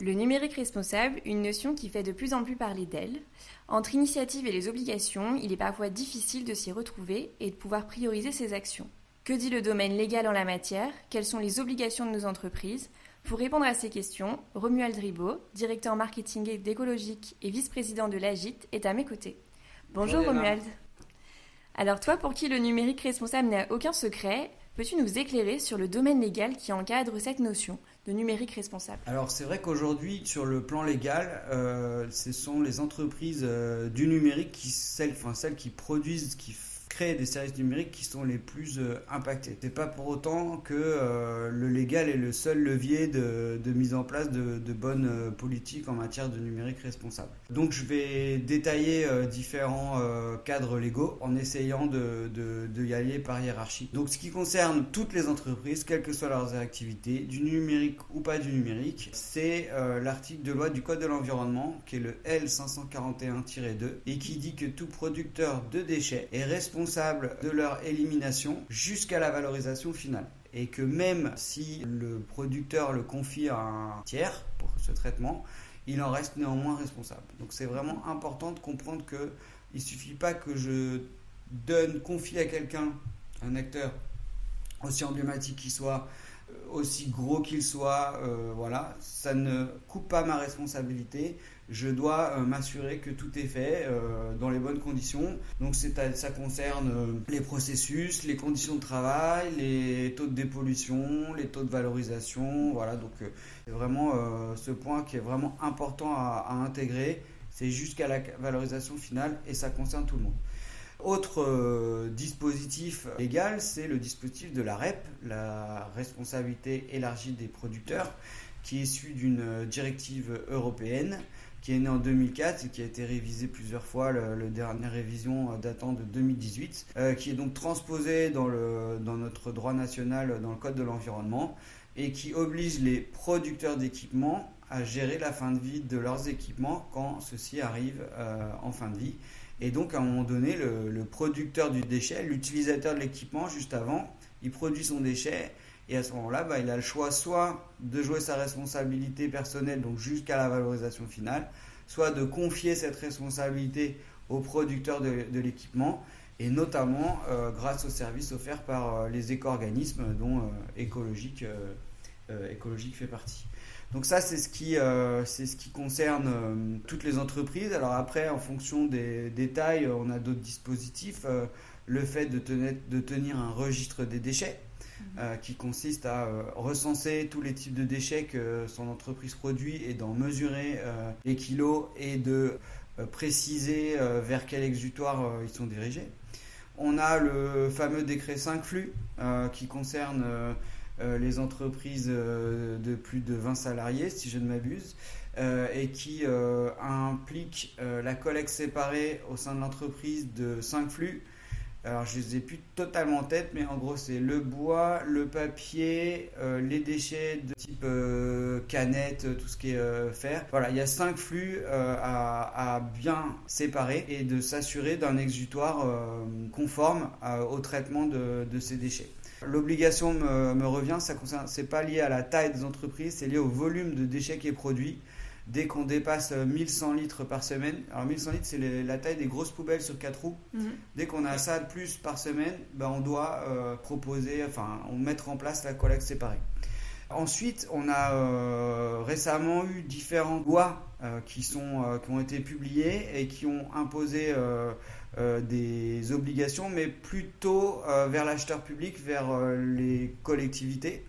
Le numérique responsable, une notion qui fait de plus en plus parler d'elle. Entre initiative et les obligations, il est parfois difficile de s'y retrouver et de pouvoir prioriser ses actions. Que dit le domaine légal en la matière? Quelles sont les obligations de nos entreprises? Pour répondre à ces questions, Romuald Ribot, directeur marketing d'écologique et vice-président de l'AGIT, est à mes côtés. Bonjour, Romuald. Alors toi, pour qui le numérique responsable n'a aucun secret, peux-tu nous éclairer sur le domaine légal qui encadre cette notion de numérique responsable? Alors c'est vrai qu'aujourd'hui, sur le plan légal, euh, ce sont les entreprises euh, du numérique, qui, celles, celles qui produisent, qui créer des services numériques qui sont les plus euh, impactés. C'est pas pour autant que euh, le légal est le seul levier de, mise en place de, bonnes euh, politiques en matière de numérique responsable. Donc je vais détailler différents cadres légaux en essayant de, y aller par hiérarchie. Donc ce qui concerne toutes les entreprises, quelles que soient leurs activités, du numérique ou pas du numérique, c'est l'article de loi du Code de l'environnement qui est le L541-2 et qui dit que tout producteur de déchets est responsable de leur élimination jusqu'à la valorisation finale. Et que même si le producteur le confie à un tiers pour ce traitement, il en reste néanmoins responsable. Donc c'est vraiment important de comprendre que il suffit pas que je donne, confie à quelqu'un, un acteur aussi emblématique qu'il soit, aussi gros qu'il soit, euh, voilà, ça ne coupe pas ma responsabilité je dois euh, m'assurer que tout est fait euh, dans les bonnes conditions. Donc ça concerne euh, les processus, les conditions de travail, les taux de dépollution, les taux de valorisation. Voilà, donc c'est vraiment ce point qui est vraiment important à, intégrer. C'est jusqu'à la valorisation finale et ça concerne tout le monde. Autre dispositif légal, c'est le dispositif de la REP, la responsabilité élargie des producteurs, qui est issu d'une directive européenne qui est né en 2004 et qui a été révisé plusieurs fois, la dernière révision euh, datant de 2018, euh, qui est donc transposé dans, notre droit national, dans le Code de l'environnement, et qui oblige les producteurs d'équipements à gérer la fin de vie de leurs équipements quand ceci arrive euh, en fin de vie. Et donc à un moment donné, le, producteur du déchet, l'utilisateur de l'équipement juste avant, il produit son déchet et à ce moment-là, bah, il a le choix soit de jouer sa responsabilité personnelle, donc jusqu'à la valorisation finale, soit de confier cette responsabilité au producteur de, l'équipement, et notamment euh, grâce aux services offerts par euh, les éco-organismes dont euh, écologique, écologique fait partie. Donc ça, c'est ce qui, c'est ce qui concerne toutes les entreprises. Alors après, en fonction des détails, on a d'autres dispositifs. le fait de de tenir un registre des déchets, euh, qui consiste à euh, recenser tous les types de déchets que son entreprise produit et d'en mesurer euh, les kilos et de préciser vers quel exutoire ils sont dirigés. On a le fameux décret 5 flux qui concerne les entreprises de plus de 20 salariés, si je ne m'abuse, et qui implique la collecte séparée au sein de l'entreprise de 5 flux alors je les ai plus totalement en tête, mais en gros c'est le bois, le papier, euh, les déchets de type euh, canette, tout ce qui est euh, fer. Voilà, il y a cinq flux à, bien séparer et de s'assurer d'un exutoire conforme au traitement de, ces déchets. L'obligation me, me, revient, ça concerne, c'est pas lié à la taille des entreprises, c'est lié au volume de déchets qui est produit dès qu'on dépasse 1100 euh, litres par semaine, alors 1100 litres c'est la taille des grosses poubelles sur 4 roues, mhm. dès qu'on a ça de plus par semaine, ben on doit euh, proposer, enfin on mettre en place la collecte séparée. Ensuite, on a euh, récemment eu différentes lois qui, sont, qui ont été publiées et qui ont imposé des obligations, mais plutôt vers l'acheteur public, vers les collectivités.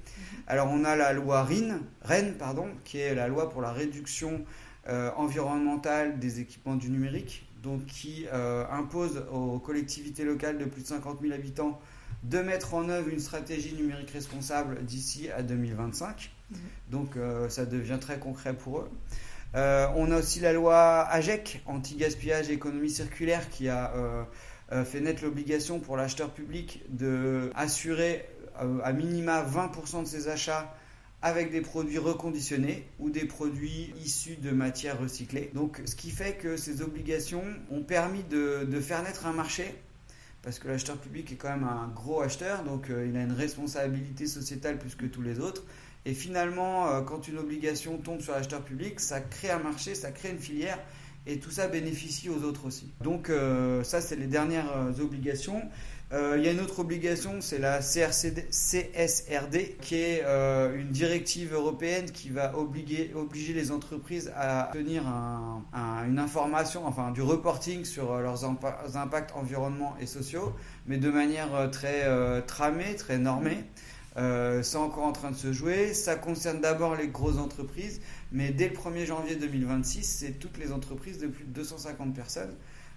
Alors on a la loi RIN, REN, pardon, qui est la loi pour la réduction euh, environnementale des équipements du numérique, donc qui euh, impose aux collectivités locales de plus de 50 000 habitants de mettre en œuvre une stratégie numérique responsable d'ici à 2025. Mhm. Donc euh, ça devient très concret pour eux. On a aussi la loi AGEC, anti-gaspillage et économie circulaire, qui a fait naître l'obligation pour l'acheteur public de assurer à minima 20% de ses achats avec des produits reconditionnés ou des produits issus de matières recyclées. Ce qui fait que ces obligations ont permis de, faire naître un marché, parce que l'acheteur public est quand même un gros acheteur, donc euh, il a une responsabilité sociétale plus que tous les autres. Et finalement, euh, quand une obligation tombe sur l'acheteur public, ça crée un marché, ça crée une filière, et tout ça bénéficie aux autres aussi. Donc, euh, ça, c'est les dernières obligations. Euh, il y a une autre obligation, c'est la CRCD, CSRD, qui est une directive européenne qui va obliger, les entreprises à tenir une information, enfin du reporting sur leurs impacts environnementaux et sociaux, mais de manière très tramée, très normée. C'est encore en train de se jouer. Ça concerne d'abord les grosses entreprises, mais dès le 1er janvier 2026, c'est toutes les entreprises de plus de 250 personnes.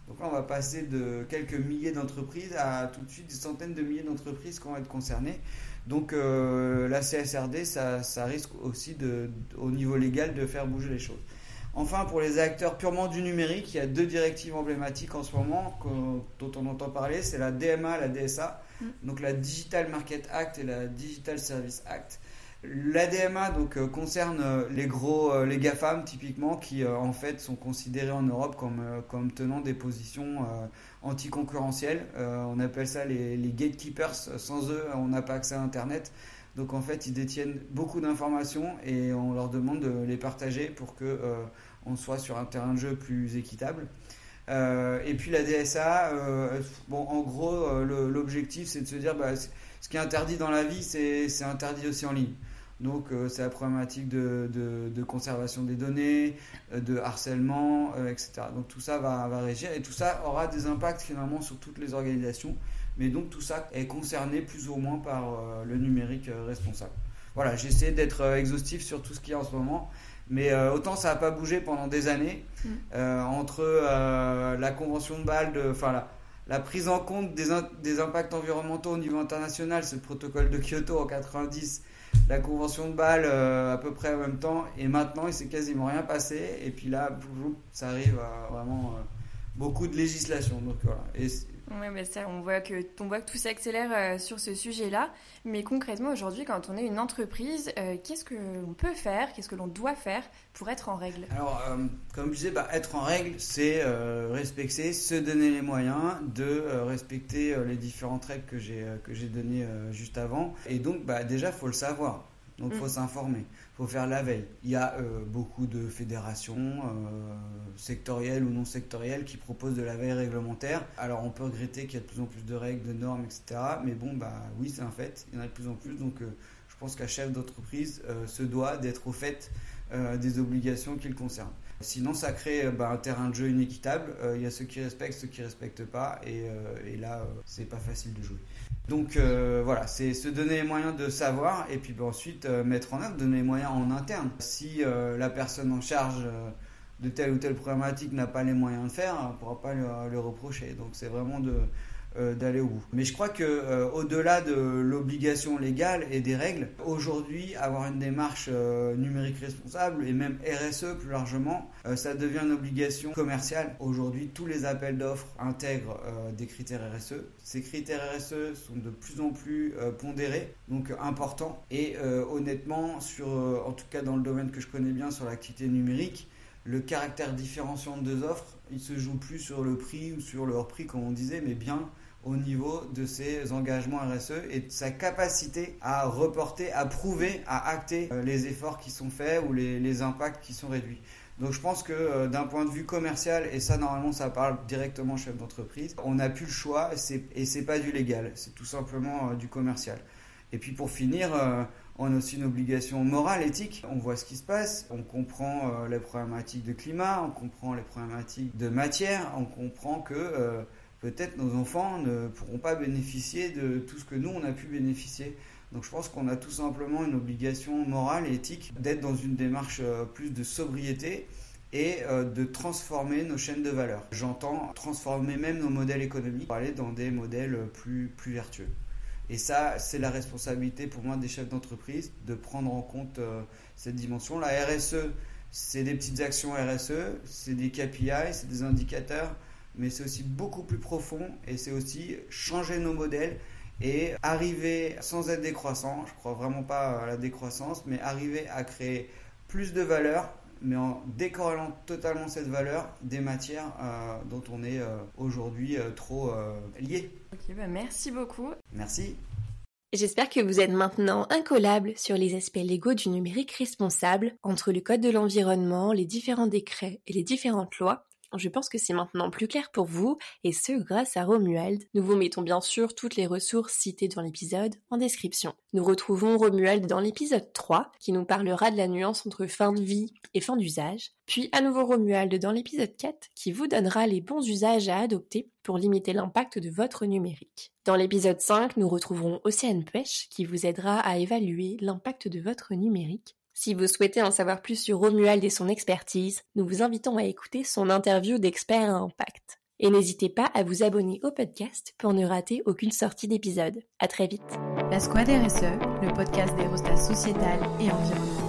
Donc là, on va passer de quelques milliers d'entreprises à tout de suite des centaines de milliers d'entreprises qui vont être concernées. Donc euh, la CSRD, ça, risque aussi au niveau légal de faire bouger les choses. Enfin, pour les acteurs purement du numérique, il y a deux directives emblématiques en ce moment dont on entend parler, c'est la DMA, la DSA, mm. donc la Digital Market Act et la Digital Service Act. L'ADMA donc euh, concerne euh, les gros euh, les GAFAM typiquement qui en fait sont considérés en Europe comme comme tenant des positions anticoncurrentielles. on appelle ça les, les, gatekeepers. Sans eux, on n'a pas accès à Internet. Donc en fait, ils détiennent beaucoup d'informations et on leur demande de les partager pour que on soit sur un terrain de jeu plus équitable. et puis la DSA, bon, en gros, l'objectif c'est de se dire, bah, ce qui est interdit dans la vie, c'est interdit aussi en ligne. Donc euh, c'est la problématique de, conservation des données, euh, de harcèlement, euh, etc. Donc tout ça va, va, régir et tout ça aura des impacts finalement sur toutes les organisations. Mais donc tout ça est concerné plus ou moins par le numérique responsable. Voilà, j'ai essayé d'être exhaustif sur tout ce qu'il y a en ce moment. Mais autant ça n'a pas bougé pendant des années, mm. entre la convention de Bâle, enfin la, la, prise en compte des, des, impacts environnementaux au niveau international, c'est le protocole de Kyoto en 90, la convention de Bâle euh, à peu près en même temps. Et maintenant, il s'est quasiment rien passé. Et puis là, ça arrive à vraiment euh, beaucoup de législation. Donc voilà. Et oui, ça, on voit que tout s'accélère euh, sur ce sujet-là. Mais concrètement, aujourd'hui, quand on est une entreprise, qu'est-ce que l'on peut faire, qu'est-ce que l'on doit faire pour être en règle? Alors, comme je disais, bah, être en règle, c'est respecter, se donner les moyens de respecter les différentes règles que j'ai que j'ai données juste avant. Et donc, bah, déjà, faut le savoir. Donc il faut mm. s'informer, il faut faire la veille. Il y a euh, beaucoup de fédérations euh, sectorielles ou non sectorielles qui proposent de la veille réglementaire. Alors on peut regretter qu'il y a de plus en plus de règles, de normes, etc. Mais bon, bah oui, c'est un fait, il y en a de plus en plus. Donc euh, je pense qu'un chef d'entreprise se doit d'être au fait des obligations qui le concernent. Sinon, ça crée bah, un terrain de jeu inéquitable. Il y a ceux qui respectent, ceux qui ne respectent pas. Et, et là, c'est pas facile de jouer. Donc euh, voilà, c'est se donner les moyens de savoir et puis bah, ensuite euh, mettre en œuvre, donner les moyens en interne. Si euh, la personne en charge de telle ou telle problématique n'a pas les moyens de faire, on ne pourra pas le reprocher. Donc c'est vraiment de, d'aller au bout. Mais je crois que euh, au-delà de l'obligation légale et des règles, aujourd'hui, avoir une démarche euh, numérique responsable et même RSE plus largement, ça devient une obligation commerciale. Aujourd'hui, tous les appels d'offres intègrent des critères RSE. Ces critères RSE sont de plus en plus pondérés, donc importants. Et honnêtement, sur, en tout cas dans le domaine que je connais bien sur l'activité numérique, le caractère différenciant de deux offres, il se joue plus sur le prix ou sur le hors prix comme on disait, mais bien au niveau de ses engagements RSE et de sa capacité à reporter, à prouver, à acter euh, les efforts qui sont faits ou les, impacts qui sont réduits. Donc je pense que euh, d'un point de vue commercial, et ça normalement ça parle directement chef d'entreprise, on n'a plus le choix et c'est pas du légal, c'est tout simplement euh, du commercial. Et puis pour finir, on a aussi une obligation morale, éthique. On voit ce qui se passe, on comprend les problématiques de climat, on comprend les problématiques de matière, on comprend que peut-être nos enfants ne pourront pas bénéficier de tout ce que nous, on a pu bénéficier. Donc je pense qu'on a tout simplement une obligation morale et éthique d'être dans une démarche euh, plus de sobriété et euh, de transformer nos chaînes de valeur. J'entends transformer même nos modèles économiques pour aller dans des modèles plus, plus vertueux. Et ça, c'est la responsabilité pour moi des chefs d'entreprise de prendre en compte euh, cette dimension. La RSE, c'est des petites actions RSE, c'est des KPI, c'est des indicateurs, mais c'est aussi beaucoup plus profond et c'est aussi changer nos modèles et arriver sans être décroissant, je crois vraiment pas à la décroissance, mais arriver à créer plus de valeur, mais en décorrélant totalement cette valeur des matières euh, dont on est euh, aujourd'hui euh, trop lié. Ok, bah merci beaucoup. Merci. J'espère que vous êtes maintenant incollable sur les aspects légaux du numérique responsable entre le Code de l'environnement, les différents décrets et les différentes lois je pense que c'est maintenant plus clair pour vous, et ce grâce à Romuald. Nous vous mettons bien sûr toutes les ressources citées dans l'épisode en description. Nous retrouvons Romuald dans l'épisode 3, qui nous parlera de la nuance entre fin de vie et fin d'usage, puis à nouveau Romuald dans l'épisode 4, qui vous donnera les bons usages à adopter pour limiter l'impact de votre numérique. Dans l'épisode 5, nous retrouverons Océane Pêche, qui vous aidera à évaluer l'impact de votre numérique. Si vous souhaitez en savoir plus sur Romuald et son expertise, nous vous invitons à écouter son interview d'expert à impact. Et n'hésitez pas à vous abonner au podcast pour ne rater aucune sortie d'épisode. À très vite. La Squad RSE, le podcast des rostas sociétales et environnementales.